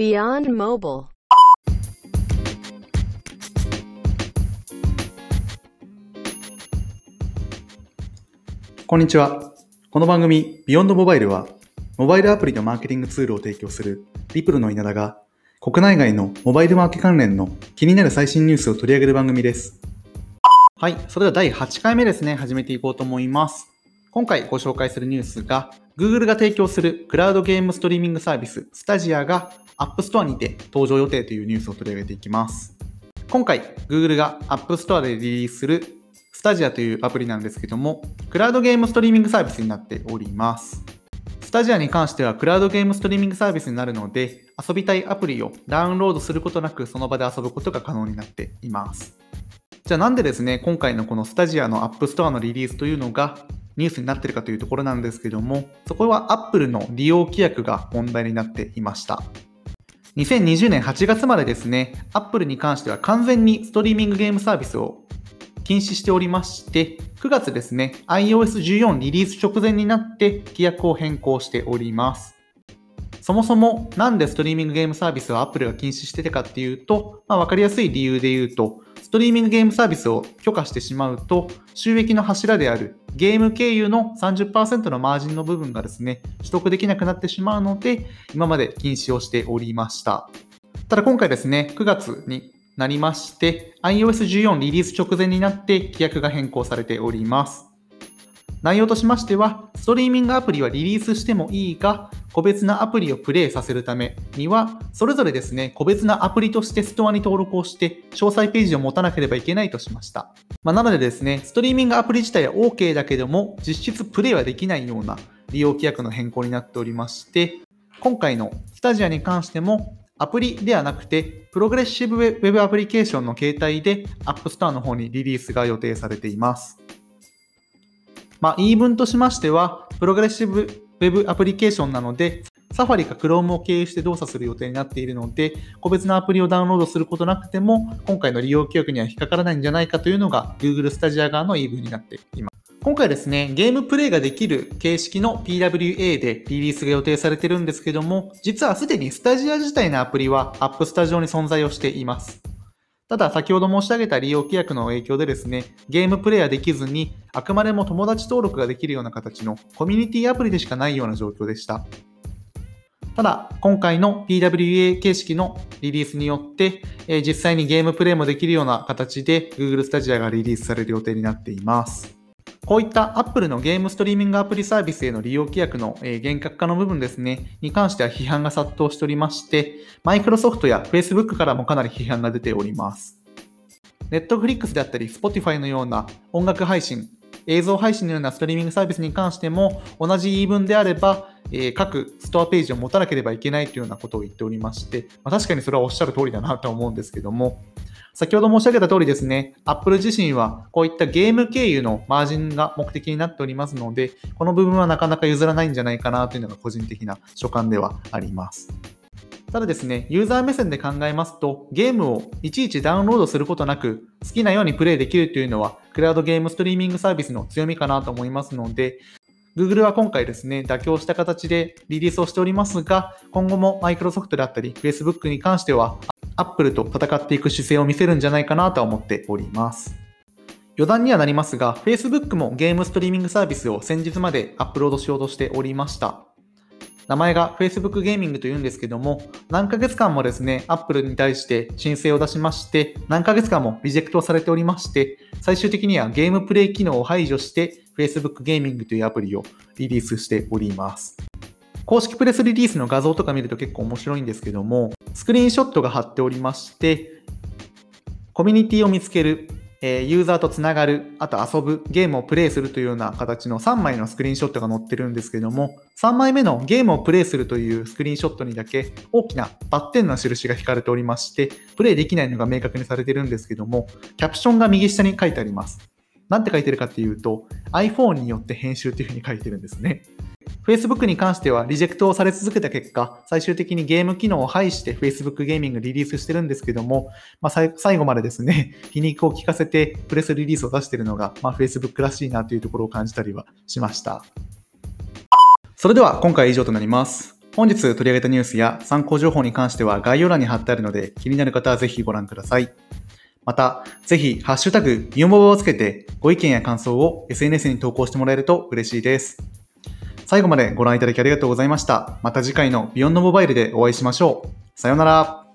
Beyond Mobile. こんにちは。この番組、ビヨンドモバイルは、モバイルアプリのマーケティングツールを提供するリプルの稲田が、国内外のモバイルマーケ関連の気になる最新ニュースを取り上げる番組です。はい、それでは第8回目ですね、始めていこうと思います。今回ご紹介するニュースが、Google が提供するクラウドゲームストリーミングサービス、スタジアが App Store にて登場予定というニュースを取り上げていきます。今回、Google が App Store でリリースするスタジアというアプリなんですけども、クラウドゲームストリーミングサービスになっております。スタジアに関してはクラウドゲームストリーミングサービスになるので、遊びたいアプリをダウンロードすることなくその場で遊ぶことが可能になっています。じゃあなんでですね、今回のこのスタジアの App Store のリリースというのがニュースになってるかというところなんですけども、そこは Apple の利用規約が問題になっていました。2020年8月までですね、Apple に関しては完全にストリーミングゲームサービスを禁止しておりまして、9月ですね、iOS14 リリース直前になって規約を変更しております。そもそもなんでストリーミングゲームサービスを Apple が禁止してたかっていうと、まあ、わかりやすい理由で言うと、ストリーミングゲームサービスを許可してしまうと、収益の柱であるゲーム経由の30%のマージンの部分がですね、取得できなくなってしまうので、今まで禁止をしておりました。ただ今回ですね、9月になりまして、iOS14 リリース直前になって規約が変更されております。内容としましては、ストリーミングアプリはリリースしてもいいが、個別なアプリをプレイさせるためには、それぞれですね、個別なアプリとしてストアに登録をして、詳細ページを持たなければいけないとしました。まあ、なのでですね、ストリーミングアプリ自体は OK だけども、実質プレイはできないような利用規約の変更になっておりまして、今回のスタジアに関しても、アプリではなくて、プログレッシブウェブアプリケーションの形態で App Store の方にリリースが予定されています。まあ、言い分としましては、プログレッシブウェブアプリケーションなので、サファリか Chrome を経由して動作する予定になっているので、個別なアプリをダウンロードすることなくても、今回の利用規約には引っかからないんじゃないかというのが Google スタジア側の言い分になっています。今回ですね、ゲームプレイができる形式の PWA でリリースが予定されてるんですけども、実はすでにスタジア自体のアプリは App Store に存在をしています。ただ、先ほど申し上げた利用規約の影響でですね、ゲームプレイはできずに、あくまでも友達登録ができるような形のコミュニティアプリでしかないような状況でした。ただ、今回の PWA 形式のリリースによって、え実際にゲームプレイもできるような形で Google Stadia がリリースされる予定になっています。こういった Apple のゲームストリーミングアプリサービスへの利用規約の厳格化の部分ですね、に関しては批判が殺到しておりまして、Microsoft や Facebook からもかなり批判が出ております。Netflix であったり Spotify のような音楽配信、映像配信のようなストリーミングサービスに関しても同じ言い分であれば、えー各ストアページを持たなければいけないというようなことを言っておりまして、まあ、確かにそれはおっしゃる通りだなと思うんですけども、先ほど申し上げた通りですね、Apple 自身はこういったゲーム経由のマージンが目的になっておりますので、この部分はなかなか譲らないんじゃないかなというのが個人的な所感ではあります。ただですね、ユーザー目線で考えますと、ゲームをいちいちダウンロードすることなく、好きなようにプレイできるというのは、クラウドゲームストリーミングサービスの強みかなと思いますので、Google は今回ですね、妥協した形でリリースをしておりますが、今後も Microsoft であったり、Facebook に関しては、Apple と戦っていく姿勢を見せるんじゃないかなとは思っております。余談にはなりますが、Facebook もゲームストリーミングサービスを先日までアップロードしようとしておりました。名前が Facebook ゲーミングというんですけども、何ヶ月間もですね、Apple に対して申請を出しまして、何ヶ月間もリジェクトされておりまして、最終的にはゲームプレイ機能を排除して、Facebook ゲーミングというアプリをリリースしております。公式プレスリリースの画像とか見ると結構面白いんですけども、スクリーンショットが貼っておりまして、コミュニティを見つける、えーユーザーとつながる、あと遊ぶ、ゲームをプレイするというような形の3枚のスクリーンショットが載ってるんですけども、3枚目のゲームをプレイするというスクリーンショットにだけ大きなバッテンの印が引かれておりまして、プレイできないのが明確にされてるんですけども、キャプションが右下に書いてあります。なんて書いてるかっていうと、iPhone によって編集というふうに書いてるんですね。Facebook に関してはリジェクトをされ続けた結果、最終的にゲーム機能を排して Facebook ゲーミングリリースしてるんですけども、まあ、最後までですね、皮肉を効かせてプレスリリースを出してるのが、まあ、Facebook らしいなというところを感じたりはしました。それでは今回以上となります。本日取り上げたニュースや参考情報に関しては概要欄に貼ってあるので気になる方はぜひご覧ください。また、ぜひ、ハッシュタグ、ユーモバをつけて、ご意見や感想を SNS に投稿してもらえると嬉しいです。最後までご覧いただきありがとうございました。また次回の Beyond イルでお会いしましょう。さようなら。